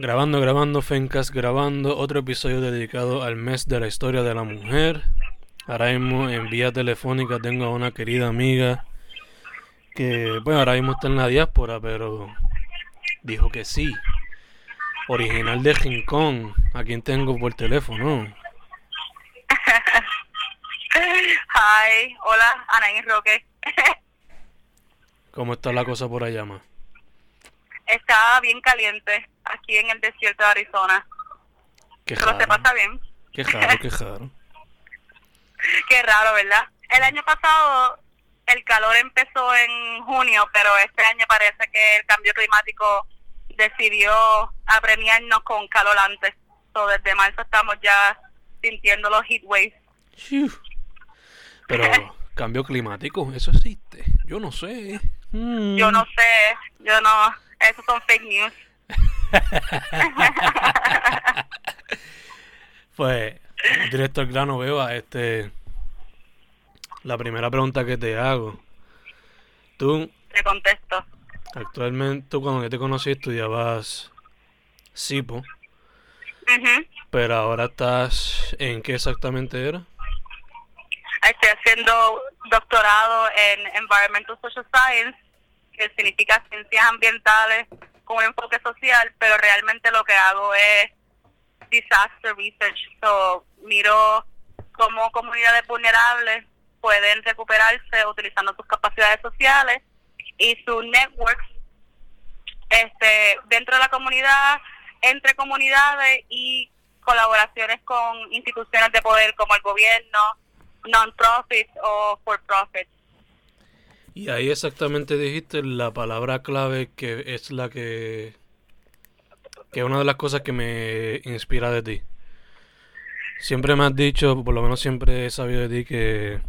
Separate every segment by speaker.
Speaker 1: Grabando, grabando, Fencas, grabando otro episodio dedicado al mes de la historia de la mujer. Ahora mismo en vía telefónica tengo a una querida amiga que, bueno, ahora mismo está en la diáspora, pero dijo que sí. Original de Rincón, a quien tengo por teléfono.
Speaker 2: Hi, hola, Anaí Roque.
Speaker 1: ¿Cómo está la cosa por allá, ma?
Speaker 2: Está bien caliente aquí en el desierto de Arizona.
Speaker 1: Qué
Speaker 2: Pero se pasa bien.
Speaker 1: Qué raro, qué raro.
Speaker 2: Qué raro, ¿verdad? El año pasado el calor empezó en junio, pero este año parece que el cambio climático decidió apremiarnos con calor antes. So, desde marzo estamos ya sintiendo los heat waves.
Speaker 1: Pero, cambio climático, eso existe. Yo no sé. Mm.
Speaker 2: Yo no sé, yo no, esos son fake news.
Speaker 1: Pues, directo al grano, Beba, este. La primera pregunta que te hago. Tú,
Speaker 2: Te contesto.
Speaker 1: actualmente, tú cuando yo te conocí estudiabas CIPO,
Speaker 2: Ujú.
Speaker 1: pero ahora estás en qué exactamente era?
Speaker 2: Estoy haciendo doctorado en Environmental Social Science, que significa ciencias ambientales con un enfoque social, pero realmente lo que hago es disaster research. So, miro cómo comunidades vulnerables pueden recuperarse utilizando sus capacidades sociales y sus networks este, dentro de la comunidad, entre comunidades y colaboraciones con instituciones de poder como el gobierno, non-profits o for-profits.
Speaker 1: Y ahí exactamente dijiste la palabra clave que es la que... que es una de las cosas que me inspira de ti. Siempre me has dicho, por lo menos siempre he sabido de ti que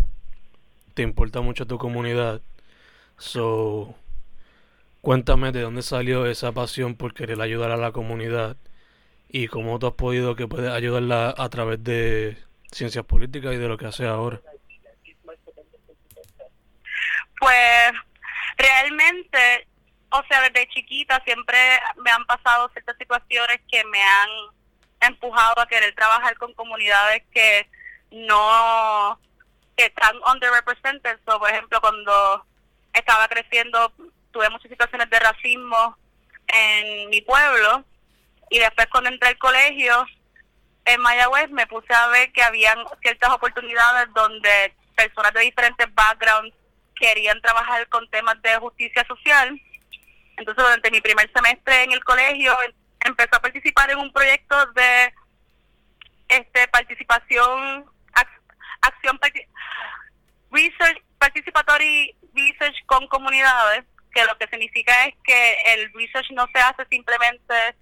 Speaker 1: te importa mucho tu comunidad. So, cuéntame de dónde salió esa pasión por querer ayudar a la comunidad y cómo tú has podido que puedes ayudarla a través de ciencias políticas y de lo que hace ahora.
Speaker 2: Pues realmente, o sea, desde chiquita siempre me han pasado ciertas situaciones que me han empujado a querer trabajar con comunidades que no, que están underrepresented. So, por ejemplo, cuando estaba creciendo tuve muchas situaciones de racismo en mi pueblo y después cuando entré al colegio en Mayagüez me puse a ver que habían ciertas oportunidades donde personas de diferentes backgrounds querían trabajar con temas de justicia social. Entonces, durante mi primer semestre en el colegio, em- empecé a participar en un proyecto de este participación, ac- acción, research, participatory research con comunidades, que lo que significa es que el research no se hace simplemente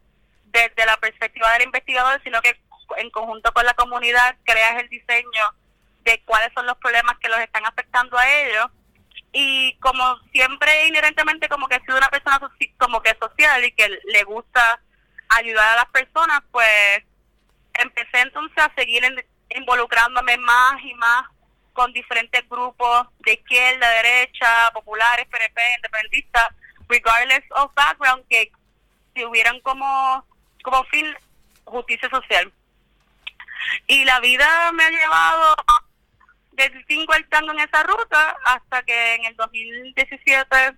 Speaker 2: desde la perspectiva del investigador, sino que en conjunto con la comunidad creas el diseño de cuáles son los problemas que los están afectando a ellos y como siempre inherentemente como que he sido una persona como que social y que le gusta ayudar a las personas pues empecé entonces a seguir involucrándome más y más con diferentes grupos de izquierda, derecha, populares, PNP, independentistas, regardless of background, que tuvieran como, como fin justicia social. Y la vida me ha llevado del cinco al tango en esa ruta hasta que en el 2017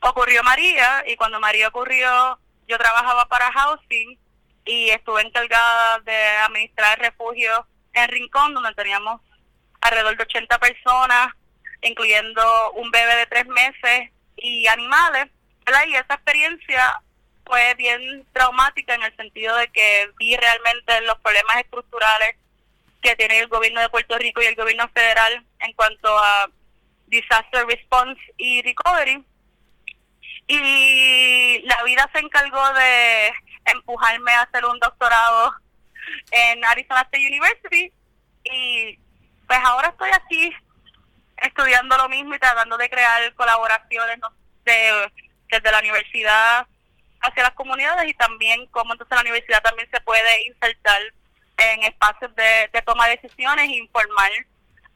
Speaker 2: ocurrió María y cuando María ocurrió yo trabajaba para Housing y estuve encargada de administrar el refugio en Rincón donde teníamos alrededor de 80 personas incluyendo un bebé de tres meses y animales y esa experiencia fue bien traumática en el sentido de que vi realmente los problemas estructurales que tiene el gobierno de Puerto Rico y el gobierno federal en cuanto a disaster response y recovery. Y la vida se encargó de empujarme a hacer un doctorado en Arizona State University y pues ahora estoy aquí estudiando lo mismo y tratando de crear colaboraciones de, desde la universidad hacia las comunidades y también cómo entonces la universidad también se puede insertar en espacios de, de toma de decisiones e informar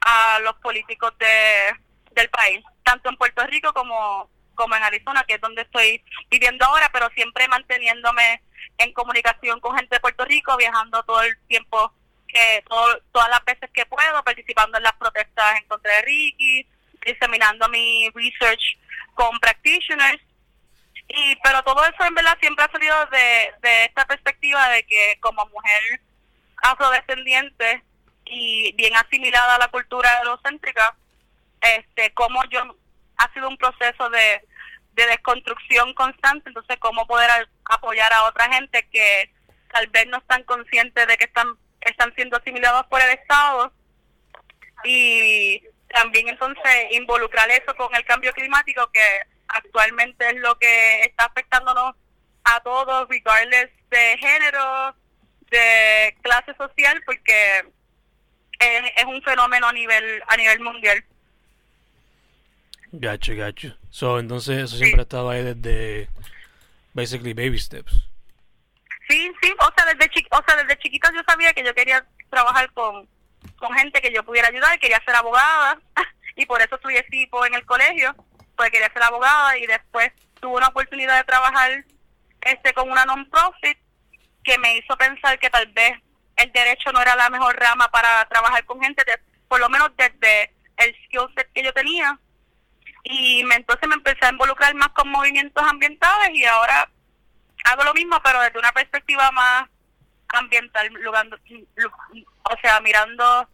Speaker 2: a los políticos de, del país, tanto en Puerto Rico como, como en Arizona, que es donde estoy viviendo ahora, pero siempre manteniéndome en comunicación con gente de Puerto Rico, viajando todo el tiempo, que todo, todas las veces que puedo, participando en las protestas en contra de Ricky, diseminando mi research con practitioners. Y, pero todo eso en verdad siempre ha salido de, de esta perspectiva de que como mujer afrodescendiente y bien asimilada a la cultura eurocéntrica, este, como yo ha sido un proceso de, de desconstrucción constante, entonces cómo poder apoyar a otra gente que tal vez no están conscientes de que están están siendo asimilados por el Estado. Y también entonces involucrar eso con el cambio climático que actualmente es lo que está afectándonos a todos, regardless de género, de clase social, porque es, es un fenómeno a nivel a nivel mundial.
Speaker 1: Gacho, gacho. So, entonces eso siempre ha estado ahí desde basically baby steps.
Speaker 2: Sí, sí, o sea, desde chi o sea, desde chiquita yo sabía que yo quería trabajar con, con gente que yo pudiera ayudar, quería ser abogada y por eso estudié tipo en el colegio, porque quería ser abogada y después tuve una oportunidad de trabajar este con una non-profit que me hizo pensar que tal vez el derecho no era la mejor rama para trabajar con gente, por lo menos desde el skill set que yo tenía. Y entonces me empecé a involucrar más con movimientos ambientales y ahora hago lo mismo, pero desde una perspectiva más ambiental, o sea, mirando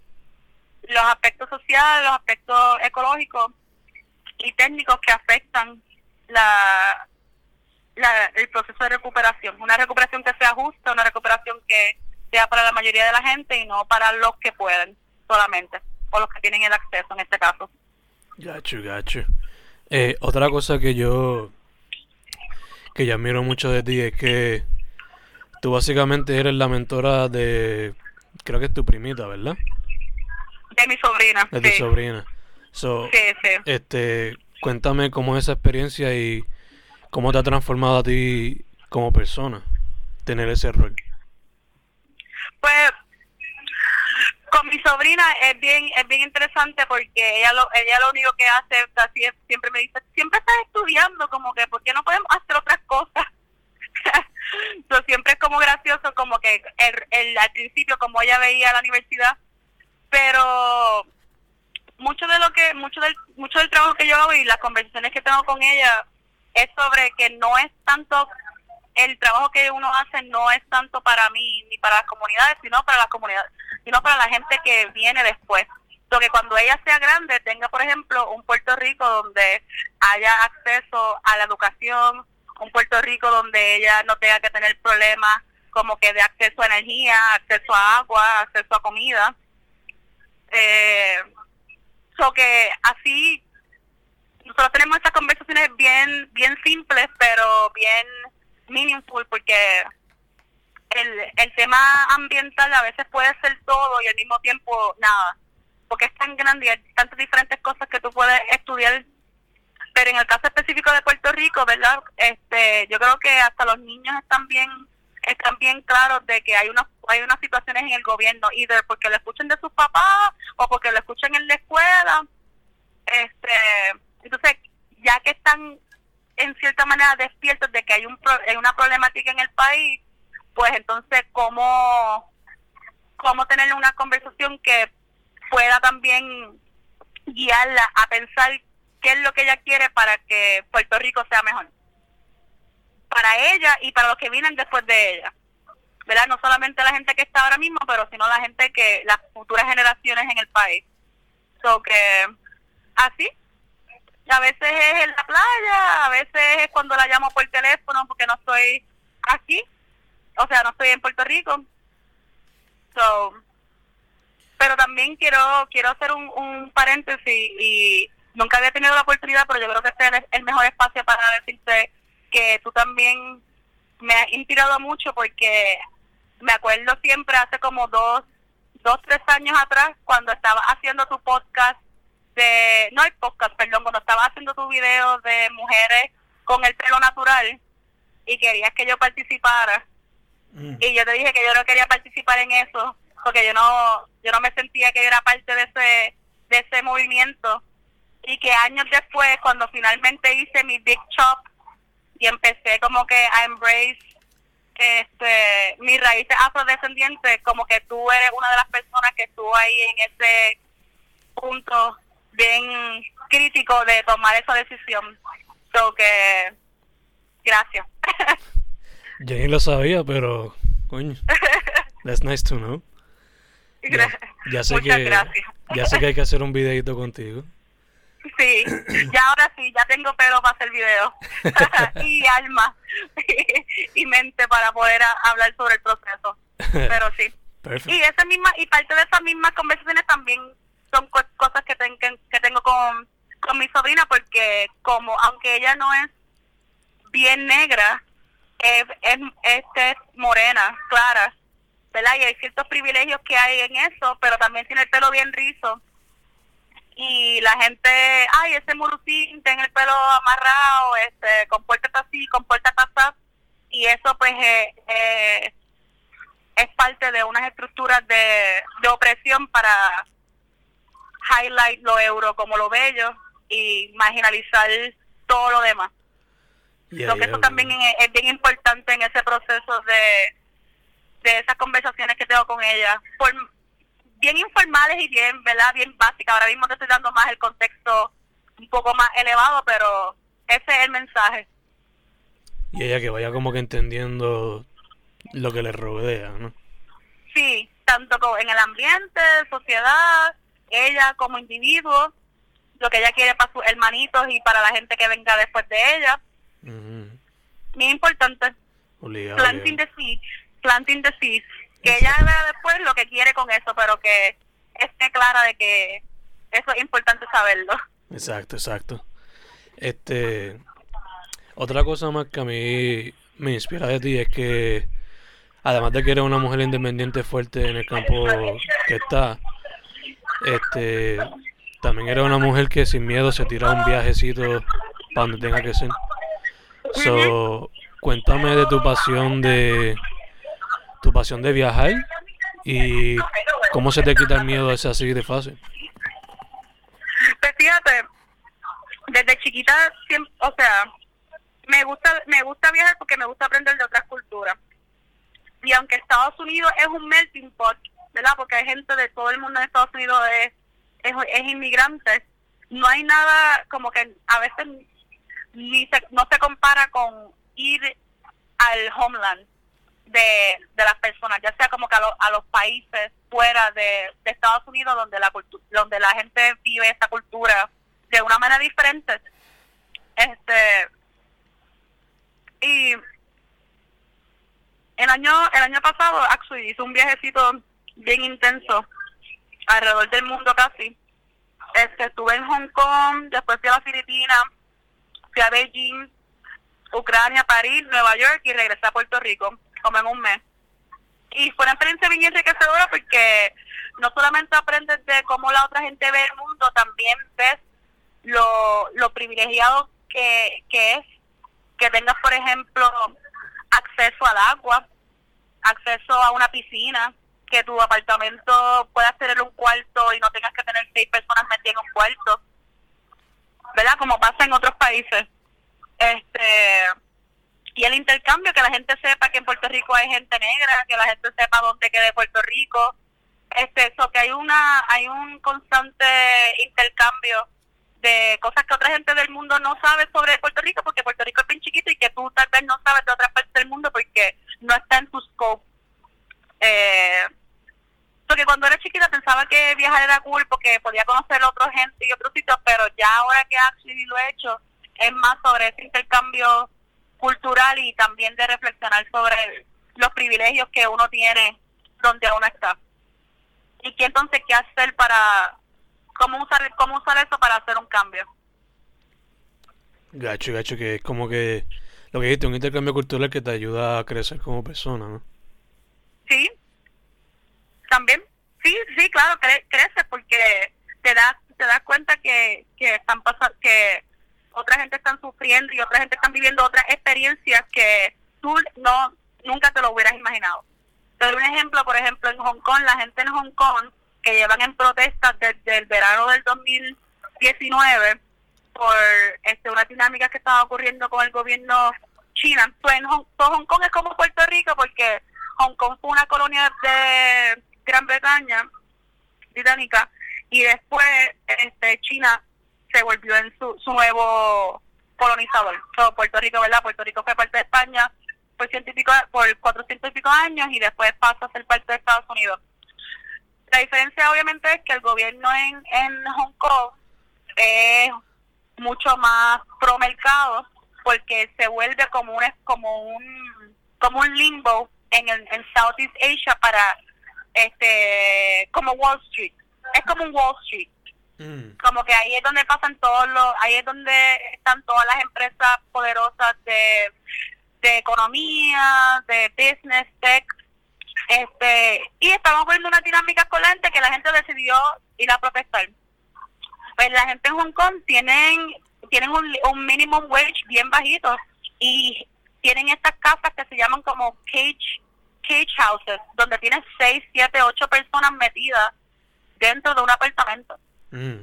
Speaker 2: los aspectos sociales, los aspectos ecológicos y técnicos que afectan la, la, el proceso de recuperación. Una recuperación que sea justa, una recuperación que sea para la mayoría de la gente y no para los que pueden solamente, o los que tienen el acceso en este caso.
Speaker 1: Gacho, gacho. Eh, otra cosa que yo que yo admiro mucho de ti es que tú básicamente eres la mentora de creo que es tu primita, ¿verdad?
Speaker 2: De mi sobrina.
Speaker 1: De tu sobrina. So,
Speaker 2: sí, sí.
Speaker 1: Este, cuéntame cómo es esa experiencia y cómo te ha transformado a ti como persona tener ese rol.
Speaker 2: Pues con mi sobrina es bien es bien interesante porque ella lo ella lo único que hace así siempre me dice siempre estás estudiando como que por qué no podemos hacer otras cosas entonces siempre es como gracioso como que el, al principio como ella veía la universidad pero mucho de lo que mucho del mucho del trabajo que yo hago y las conversaciones que tengo con ella es sobre que no es tanto el trabajo que uno hace no es tanto para mí ni para las comunidades, sino para las comunidades, sino para la gente que viene después. So que cuando ella sea grande tenga, por ejemplo, un Puerto Rico donde haya acceso a la educación, un Puerto Rico donde ella no tenga que tener problemas como que de acceso a energía, acceso a agua, acceso a comida. Eh, so que así nosotros tenemos estas conversaciones bien bien simples pero bien meaningful porque el, el tema ambiental a veces puede ser todo y al mismo tiempo nada, porque es tan grande y hay tantas diferentes cosas que tú puedes estudiar. Pero en el caso específico de Puerto Rico, ¿verdad? Este, yo creo que hasta los niños están bien están bien claros de que hay unas hay unas situaciones en el gobierno, either porque lo escuchen de sus papás o porque lo escuchen en la escuela. Este, entonces, ya que están en cierta manera despiertos de que hay, un hay una problemática en el país, pues entonces cómo, cómo tener una conversación que pueda también guiarla a pensar qué es lo que ella quiere para que Puerto Rico sea mejor. Para ella y para los que vienen después de ella. ¿Verdad? No solamente la gente que está ahora mismo, pero sino la gente que, las futuras generaciones en el país. So que, así, a veces es en la playa, a veces es cuando la llamo por teléfono porque no estoy aquí, o sea, no estoy en Puerto Rico. So, pero también quiero quiero hacer un, un paréntesis y nunca había tenido la oportunidad, pero yo creo que este es el mejor espacio para decirte que tú también me has inspirado mucho porque me acuerdo siempre hace como dos, dos, tres años atrás cuando estaba haciendo tu podcast de, no el podcast, perdón, cuando estaba haciendo tu video de mujeres con el pelo natural y querías que yo participara. Mm. Y yo te dije que yo no quería participar en eso porque yo no yo no me sentía que era parte de ese de ese movimiento y que años después cuando finalmente hice mi big chop y empecé como que a embrace este, mis raíces afrodescendientes, como que tú eres una de las personas que estuvo ahí en ese punto bien crítico de tomar esa decisión. So que, gracias.
Speaker 1: Yo ni lo sabía, pero, coño, that's nice to know. Ya, sé que, ya sé que hay que hacer un videito contigo.
Speaker 2: Sí, ya ahora sí, ya tengo pelo para hacer video. y alma y mente para poder hablar sobre el proceso. Pero sí. Y esa misma y parte de esas mismas conversaciones también son cosas que, que tengo con, con mi sobrina porque como aunque ella no es bien negra, es, es, es morena, clara, ¿verdad? Y hay ciertos privilegios que hay en eso, pero también tiene el pelo bien rizo y la gente, ay, ese murucín tiene el pelo amarrado, este, compórtate así, compórtate así, y eso pues eh, eh, es parte de unas estructuras de, de opresión para highlight lo euro como lo bello y marginalizar todo lo demás. lo que eso también es, es, bien importante en ese proceso de, de esas conversaciones que tengo con ella. Por, bien informales y bien, ¿verdad? Bien básicas. Ahora mismo te estoy dando más el contexto un poco más elevado, pero ese es el mensaje.
Speaker 1: Y ella que vaya como que entendiendo lo que le rodea, ¿no?
Speaker 2: Sí, tanto como en el ambiente, sociedad, ella como individuo, lo que ella quiere para sus hermanitos y para la gente que venga después de ella. Muy importante. planting the seeds, planting the seeds que ella vea después lo que quiere con eso, pero que esté clara de que eso es importante saberlo.
Speaker 1: Exacto, exacto. Este, otra cosa más que a mí me inspira de ti es que, además de que eres una mujer independiente fuerte en el campo que está, este, también eres una mujer que sin miedo se tira un viajecito para donde tenga que ser. So, cuéntame de tu pasión de tu pasión de viajar y cómo se te quita el miedo ese así de fácil.
Speaker 2: Pues fíjate, desde chiquita, o sea, me gusta me gusta viajar porque me gusta aprender de otras culturas. Y aunque Estados Unidos es un melting pot, ¿verdad? Porque hay gente de todo el mundo en Estados Unidos es, es, inmigrante, no hay nada como que a veces ni se, no se compara con ir al homeland de, de las personas, ya sea como que a, los países fuera de, Estados Unidos donde la donde la gente vive esa cultura de una manera diferente. Este y el año el año pasado actually hizo un viajecito bien intenso alrededor del mundo casi. Este, estuve en Hong Kong, después fui a las Filipinas, fui a Beijing, Ucrania, París, Nueva York y regresé a Puerto Rico como en un mes. Y fue una experiencia bien enriquecedora porque no solamente aprendes de cómo la otra gente ve el mundo, también ves lo, lo privilegiado que, que es que tengas, por ejemplo, acceso al agua, acceso a una piscina, que tu apartamento puedas tener un cuarto y no tengas que tener seis personas metidas en un cuarto, ¿verdad? Como pasa en otros países. Este y el intercambio, que la gente sepa que en Puerto Rico hay gente negra, que la gente sepa dónde quede Puerto Rico, este, eso, que hay una, hay un constante intercambio de cosas que otra gente del mundo no sabe sobre Puerto Rico, porque Puerto Rico es bien chiquito y que tú tal vez no sabes de otra parte del mundo porque no está en tu scope. Eh, porque cuando era chiquita pensaba que viajar era cool porque podía conocer a otra gente y otros sitios, pero ya ahora que actually lo he hecho, es más sobre ese intercambio cultural y también de reflexionar sobre los privilegios que uno tiene donde uno está. Y que entonces qué hacer para, cómo usar, cómo usar eso para hacer un cambio.
Speaker 1: Gacho, gacho, que es como que lo que dijiste, un intercambio cultural que te ayuda a crecer como persona, ¿no?
Speaker 2: Sí, también, sí, sí, claro, cre creces porque te das, te das cuenta que, que están pasando, que otra gente están sufriendo y otra gente están viviendo otras experiencias que tú no nunca te lo hubieras imaginado. Te doy un ejemplo, por ejemplo, en Hong Kong, la gente en Hong Kong que llevan en protestas desde el verano del 2019 por este, una dinámica que estaba ocurriendo con el gobierno China. Pues en Hong, pues Hong Kong es como Puerto Rico porque Hong Kong fue una colonia de Gran Bretaña británica y después este China se volvió en su, su nuevo colonizador. Puerto Rico, ¿verdad? Puerto Rico fue parte de España por, científico, por 400 y pico años y después pasa a ser parte de Estados Unidos. La diferencia obviamente es que el gobierno en, en Hong Kong es mucho más pro mercado porque se vuelve como un como un como un limbo en el en Southeast Asia para este como Wall Street. Es como un Wall Street. Mm. como que ahí es donde pasan todos los ahí es donde están todas las empresas poderosas de de economía de business tech. Este y estamos viendo una dinámica con que la gente decidió ir a protestar. Pues la gente en Hong Kong tienen tienen un, un minimum wage bien bajito y tienen estas casas que se llaman como cage cage houses donde tienen 6, 7, 8 personas metidas dentro de un apartamento mm.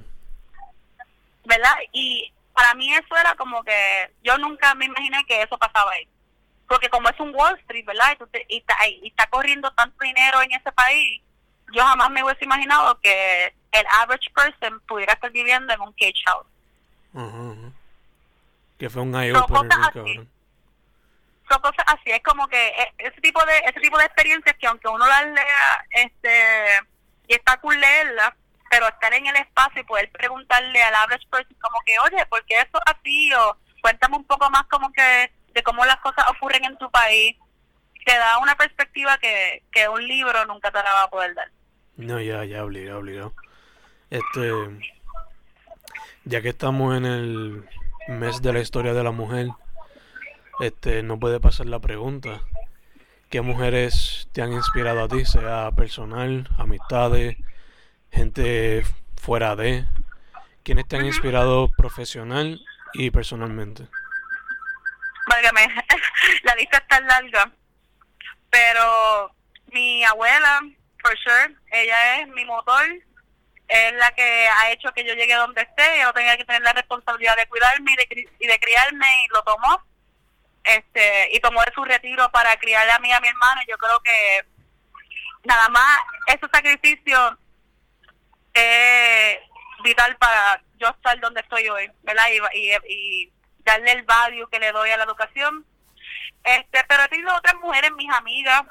Speaker 2: ¿verdad? y para mí eso era como que yo nunca me imaginé que eso pasaba ahí porque como es un Wall Street, ¿verdad? Y, está, y está corriendo tanto dinero en ese país, yo jamás me hubiese imaginado que el average person pudiera estar viviendo en un cage house.
Speaker 1: Que fue un eye
Speaker 2: Cosas así, es como que e, ese tipo de ese tipo de experiencias que aunque uno las lea este y está cool leerlas, pero estar en el espacio y poder preguntarle al average person como que, oye, ¿por qué eso así? O cuéntame un poco más como que de cómo las cosas ocurren en tu país, te da una perspectiva que, que un libro nunca te la va a poder dar.
Speaker 1: No, ya, ya, obligado, obligado. Este, ya que estamos en el mes de la historia de la mujer, este, no puede pasar la pregunta. ¿Qué mujeres te han inspirado a ti, sea personal, amistades, gente fuera de? ¿Quiénes te han inspirado profesional y personalmente?
Speaker 2: Válgame, la lista está larga. Pero mi abuela, for sure, ella es mi motor, es la que ha hecho que yo llegue donde esté, yo tenía que tener la responsabilidad de cuidarme y de, y de criarme y lo tomó. Este, y tomó de su retiro para criarle a mí a mi hermano. Yo creo que nada más ese sacrificio es vital para yo estar donde estoy hoy, ¿verdad? y, y darle el value que le doy a la educación. Este, pero he tenido otras mujeres, mis amigas,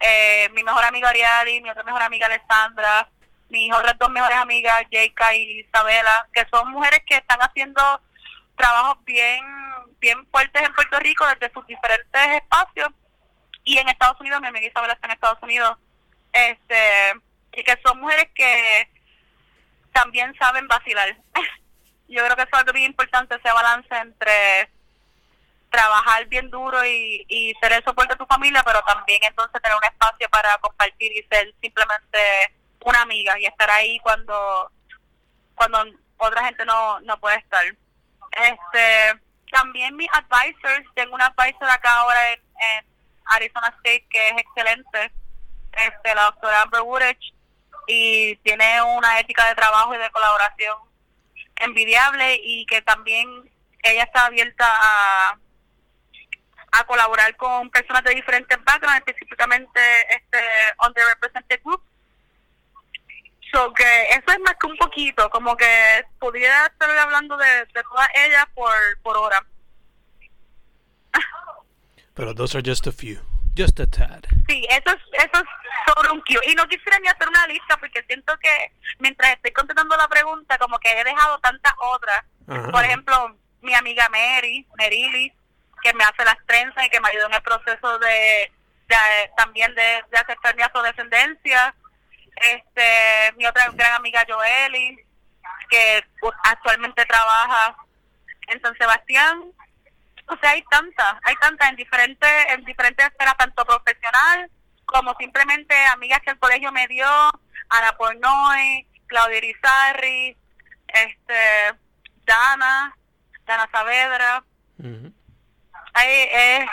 Speaker 2: eh, mi mejor amiga Ariadne, mi otra mejor amiga Alessandra, mis otras dos mejores amigas, Jayka y Isabela, que son mujeres que están haciendo trabajos bien bien fuertes en Puerto Rico desde sus diferentes espacios y en Estados Unidos, mi amiga Isabela está en Estados Unidos, este y que son mujeres que también saben vacilar. yo creo que eso es algo bien importante, ese balance entre trabajar bien duro y, y ser el soporte de tu familia, pero también entonces tener un espacio para compartir y ser simplemente una amiga y estar ahí cuando cuando otra gente no, no puede estar. Este También mis advisors, tengo una advisor acá ahora en, Arizona State que es excelente, este la doctora Amber Woodridge, y tiene una ética de trabajo y de colaboración envidiable y que también ella está abierta a, colaborar con personas de diferentes backgrounds, específicamente este underrepresented group. So que eso es más que un poquito, como que pudiera estar hablando de, de todas ellas por, por hora.
Speaker 1: Pero those are just a few, just a tad.
Speaker 2: Sí, eso es, eso es sobre un kilo. Y no quisiera ni hacer una lista porque siento que mientras estoy contestando la pregunta, como que he dejado tantas otras. Por ejemplo, mi amiga Mary, Merili, que me hace las trenzas y que me ayudó en el proceso de, también de, aceptar mi afrodescendencia. Este, mi otra gran amiga Joeli, que actualmente trabaja en San Sebastián. O sea, hay tantas, hay tantas en diferentes, en diferentes esferas, tanto profesional como simplemente amigas que el colegio me dio, Ana Pornoy, Claudia Irizarri, este, Dana, Dana Saavedra. hay, eh,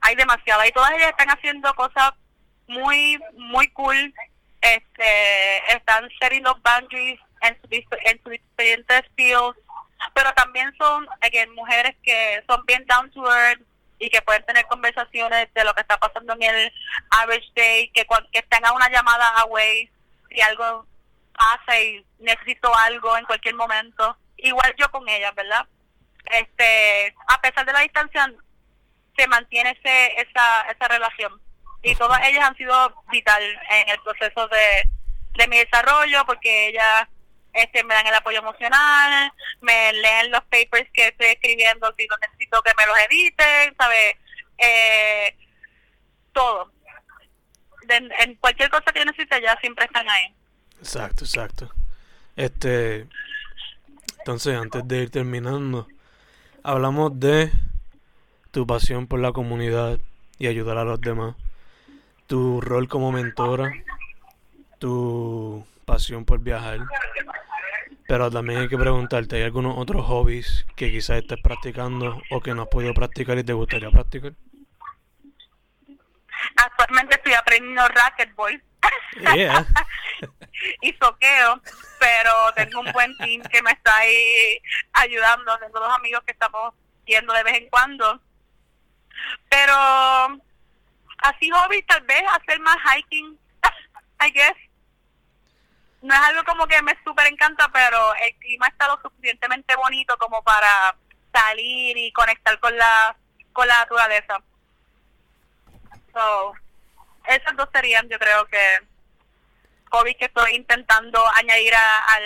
Speaker 2: hay demasiado. Y todas ellas están haciendo cosas muy, muy cool. Este, están setting los boundaries en sus diferentes fields. pero también son mujeres que son bien down to earth y que pueden tener conversaciones de lo que está pasando en el average day, que, que estén a una llamada away si algo pasa y necesito algo en cualquier momento. Igual yo con ellas, ¿verdad? Este, a pesar de la distancia, se mantiene ese, esa, esa relación. Y todas ellas han sido vital en el proceso de, de mi desarrollo porque ellas este, me dan el apoyo emocional, me leen los papers que estoy escribiendo si no necesito que me los editen, ¿sabes? Eh, todo. en cualquier cosa que necesite, ya siempre están ahí.
Speaker 1: Exacto, exacto. Este, entonces, antes de ir terminando, hablamos de tu pasión por la comunidad y ayudar a los demás, tu rol como mentora, tu pasión por viajar, pero también hay que preguntarte, ¿hay algunos otros hobbies que quizás estés practicando o que no has podido practicar y te gustaría practicar?
Speaker 2: Actualmente estoy aprendiendo racquetball. Yeah. y soqueo, pero tengo un buen team que me está ahí ayudando. Tengo dos amigos que estamos yendo de vez en cuando. Pero así hobby tal vez hacer más hiking, I guess no es algo como que me súper encanta, pero el clima está lo suficientemente bonito como para salir y conectar con la con la naturaleza. So, esas dos serían, yo creo que hobbies que estoy intentando añadir a, al,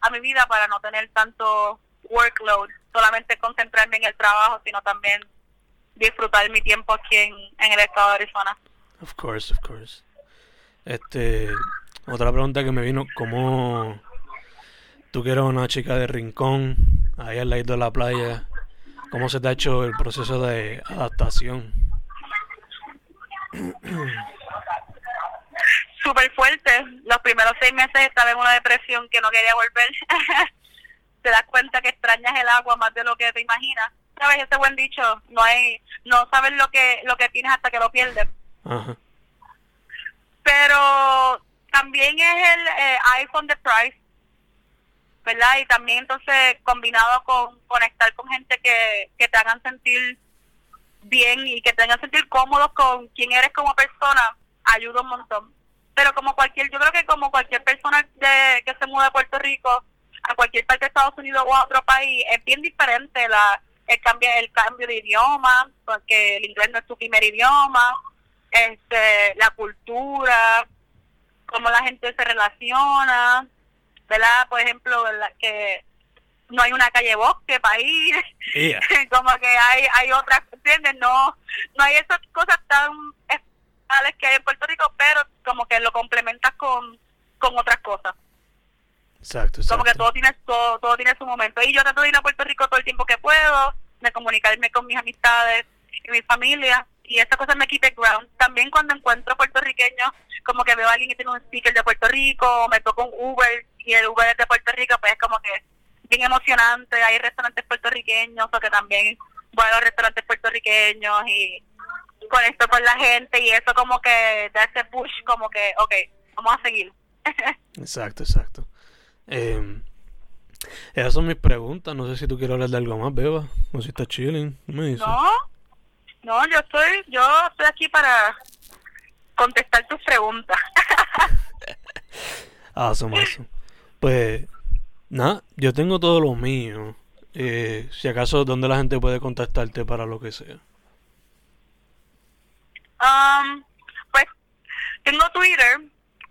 Speaker 2: a mi vida para no tener tanto workload, solamente concentrarme en el trabajo, sino también disfrutar mi tiempo aquí en, en el estado de Arizona.
Speaker 1: Of course, of course. Este, otra pregunta que me vino, ¿cómo tú que eres una chica de rincón, ahí al lado de la playa, cómo se te ha hecho el proceso de adaptación?
Speaker 2: Súper fuerte. Los primeros seis meses estaba en una depresión que no quería volver. te das cuenta que extrañas el agua más de lo que te imaginas. ¿Sabes ese buen dicho? No hay, no sabes lo que, lo que tienes hasta que lo pierdes. Pero también es el eh, iPhone de Price, ¿verdad? Y también entonces combinado con conectar con gente que, que te hagan sentir bien y que te hagan sentir cómodos con quién eres como persona, ayuda un montón. Pero como cualquier, yo creo que como cualquier persona de, que se muda de Puerto Rico a cualquier parte de Estados Unidos o a otro país, es bien diferente la el cambio el cambio de idioma, porque el inglés no es tu primer idioma, este la cultura, cómo la gente se relaciona, ¿verdad? Por ejemplo, que no hay una calle bosque para ir, como que hay hay otras, ¿entiendes? No, no hay esas cosas tan especiales que hay en Puerto Rico, pero como que lo complementas con, con otras cosas.
Speaker 1: Exacto, exacto.
Speaker 2: Como que todo tiene, todo, todo tiene su momento. Y yo trato de ir a Puerto Rico todo el tiempo que puedo, de comunicarme con mis amistades y mi familia, y esas cosas me keep ground. También cuando encuentro puertorriqueños como que veo a alguien que tiene un speaker de Puerto Rico, o me toco un Uber y el Uber es de Puerto Rico, pues es como que bien emocionante. Hay restaurantes puertorriqueños, o que también voy a los restaurantes puertorriqueños y conecto con la gente y eso como que da ese push, como que, ok, vamos a seguir.
Speaker 1: exacto, exacto. Eh, esas son mis preguntas. No sé si tú quieres hablar de algo más, Beba. O si estás chilling.
Speaker 2: No, no, yo estoy, yo estoy aquí para contestar tus preguntas.
Speaker 1: awesome, awesome. Pues, nada, yo tengo todo lo mío. Eh, si acaso, ¿dónde la gente puede contactarte para lo que sea?
Speaker 2: Um, pues, tengo Twitter,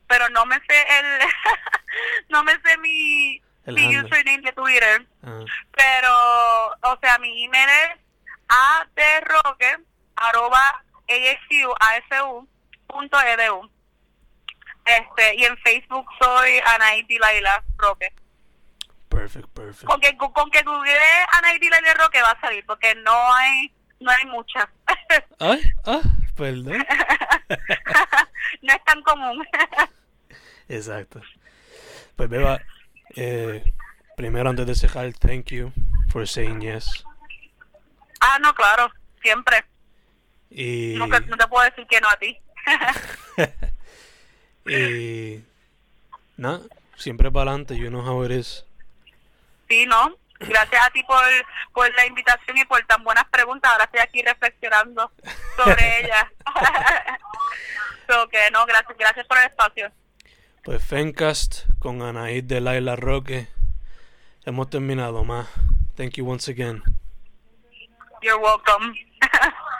Speaker 2: pero no me sé el... no me sé mi, mi username de Twitter. Ah. Pero, o sea, mi email es atroque, arroba ASU, punto edu. Este, y en Facebook soy Anaidi Laila Roque.
Speaker 1: Perfect, perfect.
Speaker 2: Con que, con que google Anaidi Laila Roque va a salir, porque no hay, no hay muchas.
Speaker 1: Ay, ah, perdón.
Speaker 2: no es tan común.
Speaker 1: Exacto. Pues Beba, eh, primero antes de cerrar, thank you for saying yes.
Speaker 2: Ah, no, claro, siempre.
Speaker 1: Y...
Speaker 2: No, no te puedo decir que no a ti.
Speaker 1: y nada, siempre para adelante, you know how it is.
Speaker 2: Sí, ¿no? gracias a ti por, por la invitación y por tan buenas preguntas. Ahora estoy aquí reflexionando sobre ellas. so que no, gracias, gracias por el espacio.
Speaker 1: Pues Fencast con de Laila Roque. Hemos terminado. Thank you once again.
Speaker 2: You're welcome.